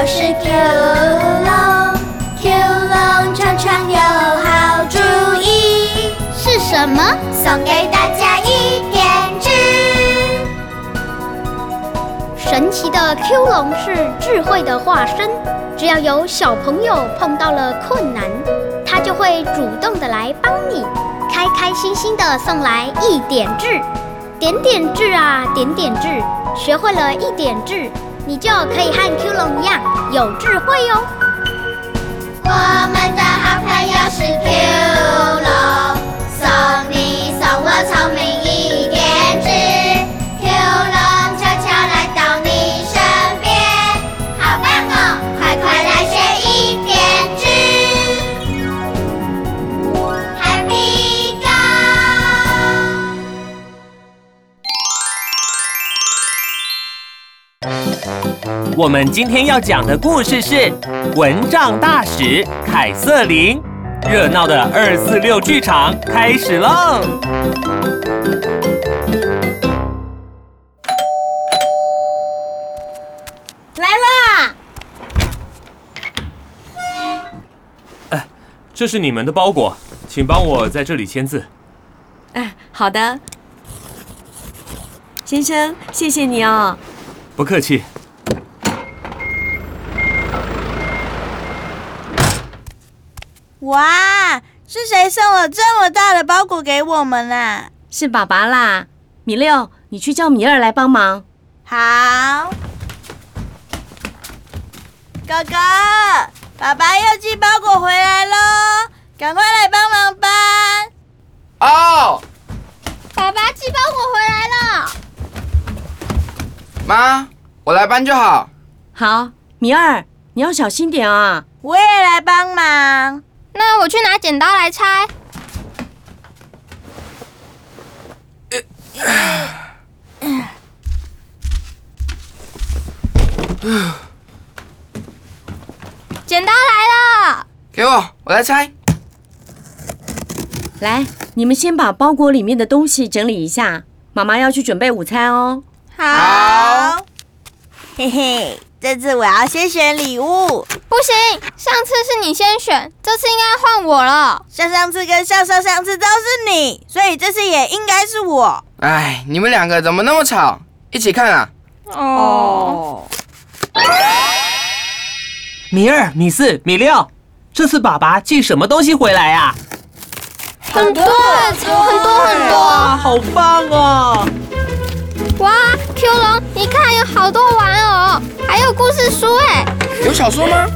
就是 Q 龙，Q 龙常常有好主意，是什么？送给大家一点智。神奇的 Q 龙是智慧的化身，只要有小朋友碰到了困难，它就会主动的来帮你，开开心心的送来一点智。点点智啊，点点智，学会了一点智，你就可以和 Q 龙一样有智慧哦。我们的好朋友是 Q 龙，送你送我聪明我们今天要讲的故事是蚊帐大使凯瑟琳。热闹的二四六剧场开始喽！来啦！哎这是你们的包裹，请帮我在这里签字。哎，好的，先生，谢谢你哦。不客气。哇，是谁送了这么大的包裹给我们啊？是爸爸啦，米六，你去叫米二来帮忙。好，哥哥，爸爸又寄包裹回来喽，赶快来帮忙搬。哦，爸爸寄包裹回来了。妈，我来搬就好。好，米二，你要小心点啊。我也来帮忙。那我去拿剪刀来拆。剪刀来了。给我，我来拆。来，你们先把包裹里面的东西整理一下，妈妈要去准备午餐哦。好，嘿嘿，这次我要先选礼物，不行，上次是你先选，这次应该换我了。上上次跟上上上次都是你，所以这次也应该是我。哎，你们两个怎么那么吵？一起看啊！哦，米二、米四、米六，这次爸爸寄什么东西回来啊？很多很多很多。啊，好棒哦！哇，Q 龙，你看有好多玩故事书哎。有小说吗？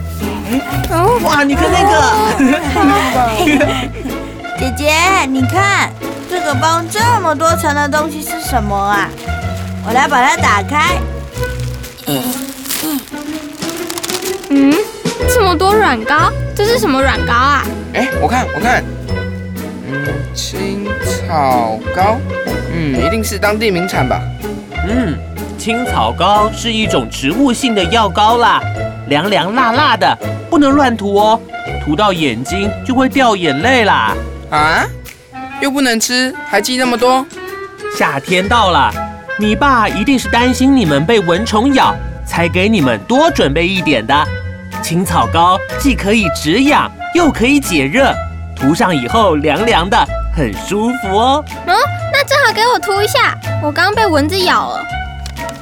哇，你看那个，姐姐，你看这个包这么多层的东西是什么啊？我来把它打开。嗯，这么多软膏，这是什么软膏啊？哎，我看，我看。嗯，青草膏。嗯，一定是当地名产吧？嗯，青草膏是一种植物性的药膏啦，凉凉辣辣的，不能乱涂哦，涂到眼睛就会掉眼泪啦。啊？又不能吃，还寄那么多？夏天到了，你爸一定是担心你们被蚊虫咬，才给你们多准备一点的。青草膏既可以止痒，又可以解热，涂上以后凉凉的，很舒服哦。嗯，那正好给我涂一下，我刚被蚊子咬了。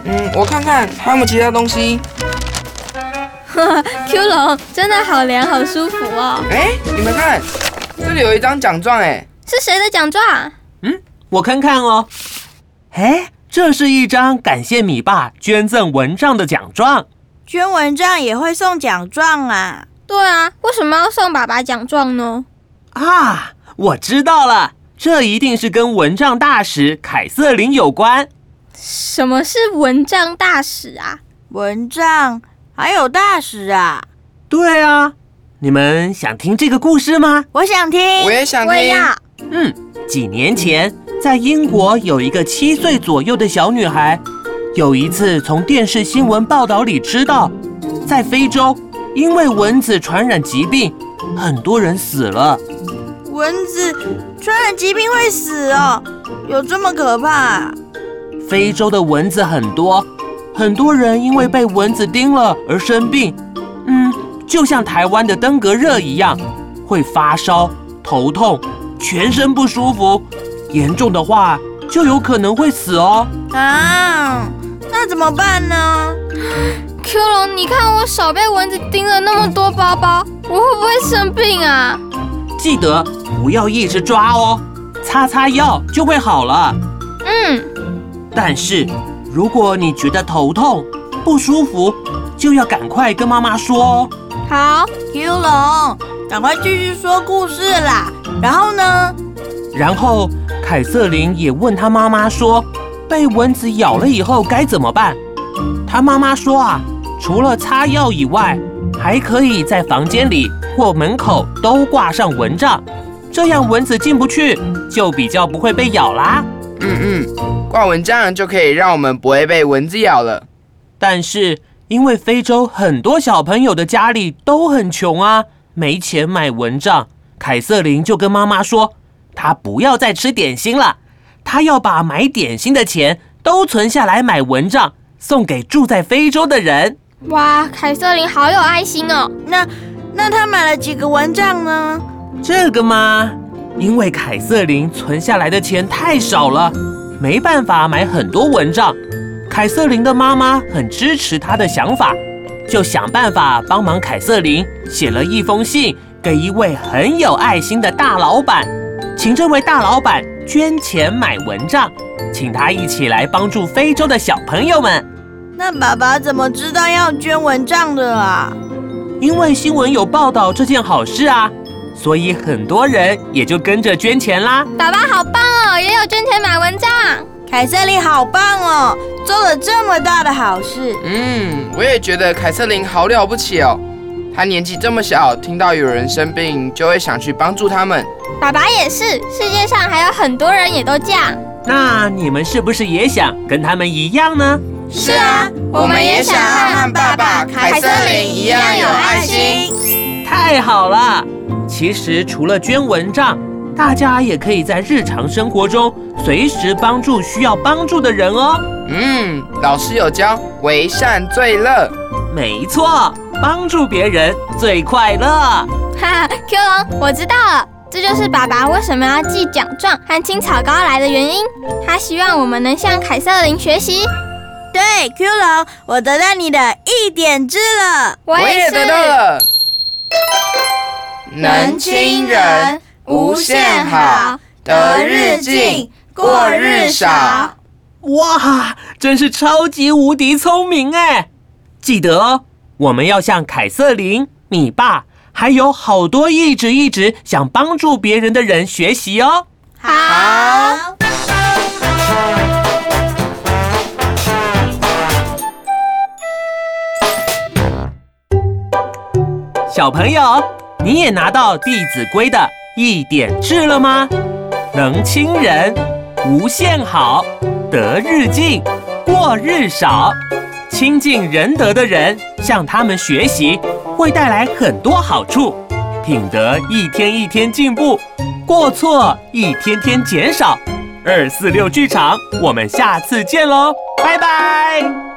嗯，我看看还有没有其他东西。Q 龙真的好凉，好舒服哦。哎，你们看，这里有一张奖状，哎，是谁的奖状？嗯，我看看哦。哎，这是一张感谢米爸捐赠蚊帐的奖状。捐蚊帐也会送奖状啊？对啊，为什么要送爸爸奖状呢？啊，我知道了，这一定是跟蚊帐大使凯瑟琳有关。什么是蚊帐大使啊？蚊帐还有大使啊？对啊，你们想听这个故事吗？我想听。我也想听。我。嗯，几年前，在英国有一个七岁左右的小女孩，有一次从电视新闻报道里知道，在非洲因为蚊子传染疾病，很多人死了。蚊子传染疾病会死哦？有这么可怕、啊？非洲的蚊子很多，很多人因为被蚊子叮了而生病，嗯，就像台湾的登革热一样，会发烧、头痛、全身不舒服，严重的话就有可能会死哦。啊，那怎么办呢？Q 龙，你看我手被蚊子叮了那么多包包，我会不会生病啊？记得不要一直抓哦，擦擦药就会好了。嗯，但是如果你觉得头痛、不舒服，就要赶快跟妈妈说哦。好，Q 龙，赶快继续说故事啦。然后呢？然后凯瑟琳也问她妈妈说，被蚊子咬了以后该怎么办？她妈妈说啊，除了擦药以外，还可以在房间里或门口都挂上蚊帐，这样蚊子进不去，就比较不会被咬啦。嗯嗯，挂蚊帐就可以让我们不会被蚊子咬了。但是因为非洲很多小朋友的家里都很穷啊，没钱买蚊帐，凯瑟琳就跟妈妈说，她不要再吃点心了，她要把买点心的钱都存下来买蚊帐，送给住在非洲的人。哇，凯瑟琳好有爱心哦。那那她买了几个蚊帐呢？这个吗，因为凯瑟琳存下来的钱太少了，没办法买很多蚊帐。凯瑟琳的妈妈很支持她的想法，就想办法帮忙凯瑟琳写了一封信给一位很有爱心的大老板，请这位大老板捐钱买蚊帐，请他一起来帮助非洲的小朋友们。那爸爸怎么知道要捐蚊帐的啊？因为新闻有报道这件好事啊，所以很多人也就跟着捐钱啦。爸爸好棒哦，也有捐钱买蚊帐。凯瑟琳好棒哦，做了这么大的好事。嗯，我也觉得凯瑟琳好了不起哦。她年纪这么小，听到有人生病，就会想去帮助他们。爸爸也是，世界上还有很多人也都这样。那你们是不是也想跟他们一样呢？是啊，我们也想和爸爸凯瑟琳一样有爱心。太好了！其实除了捐蚊帐，大家也可以在日常生活中随时帮助需要帮助的人哦。嗯，老师有教，为善最乐。没错，帮助别人最快乐。哈哈，Q 龙，我知道了，这就是爸爸为什么要寄奖状和青草膏来的原因。他希望我们能向凯瑟琳学习。对，Q 龙，我得到你的一点知了。我我也得到了。能亲人，无限好，得日进，过日少。哇，真是超级无敌聪明哎！记得哦，我们要向凯瑟琳、你爸，还有好多一直一直想帮助别人的人学习哦。好。小朋友，你也拿到《弟子规》的一点治了吗？能亲人，无限好，得日进，过日少。亲近仁德的人，向他们学习，会带来很多好处。品德一天一天进步，过错一天天减少。二四六剧场，我们下次见喽，拜拜。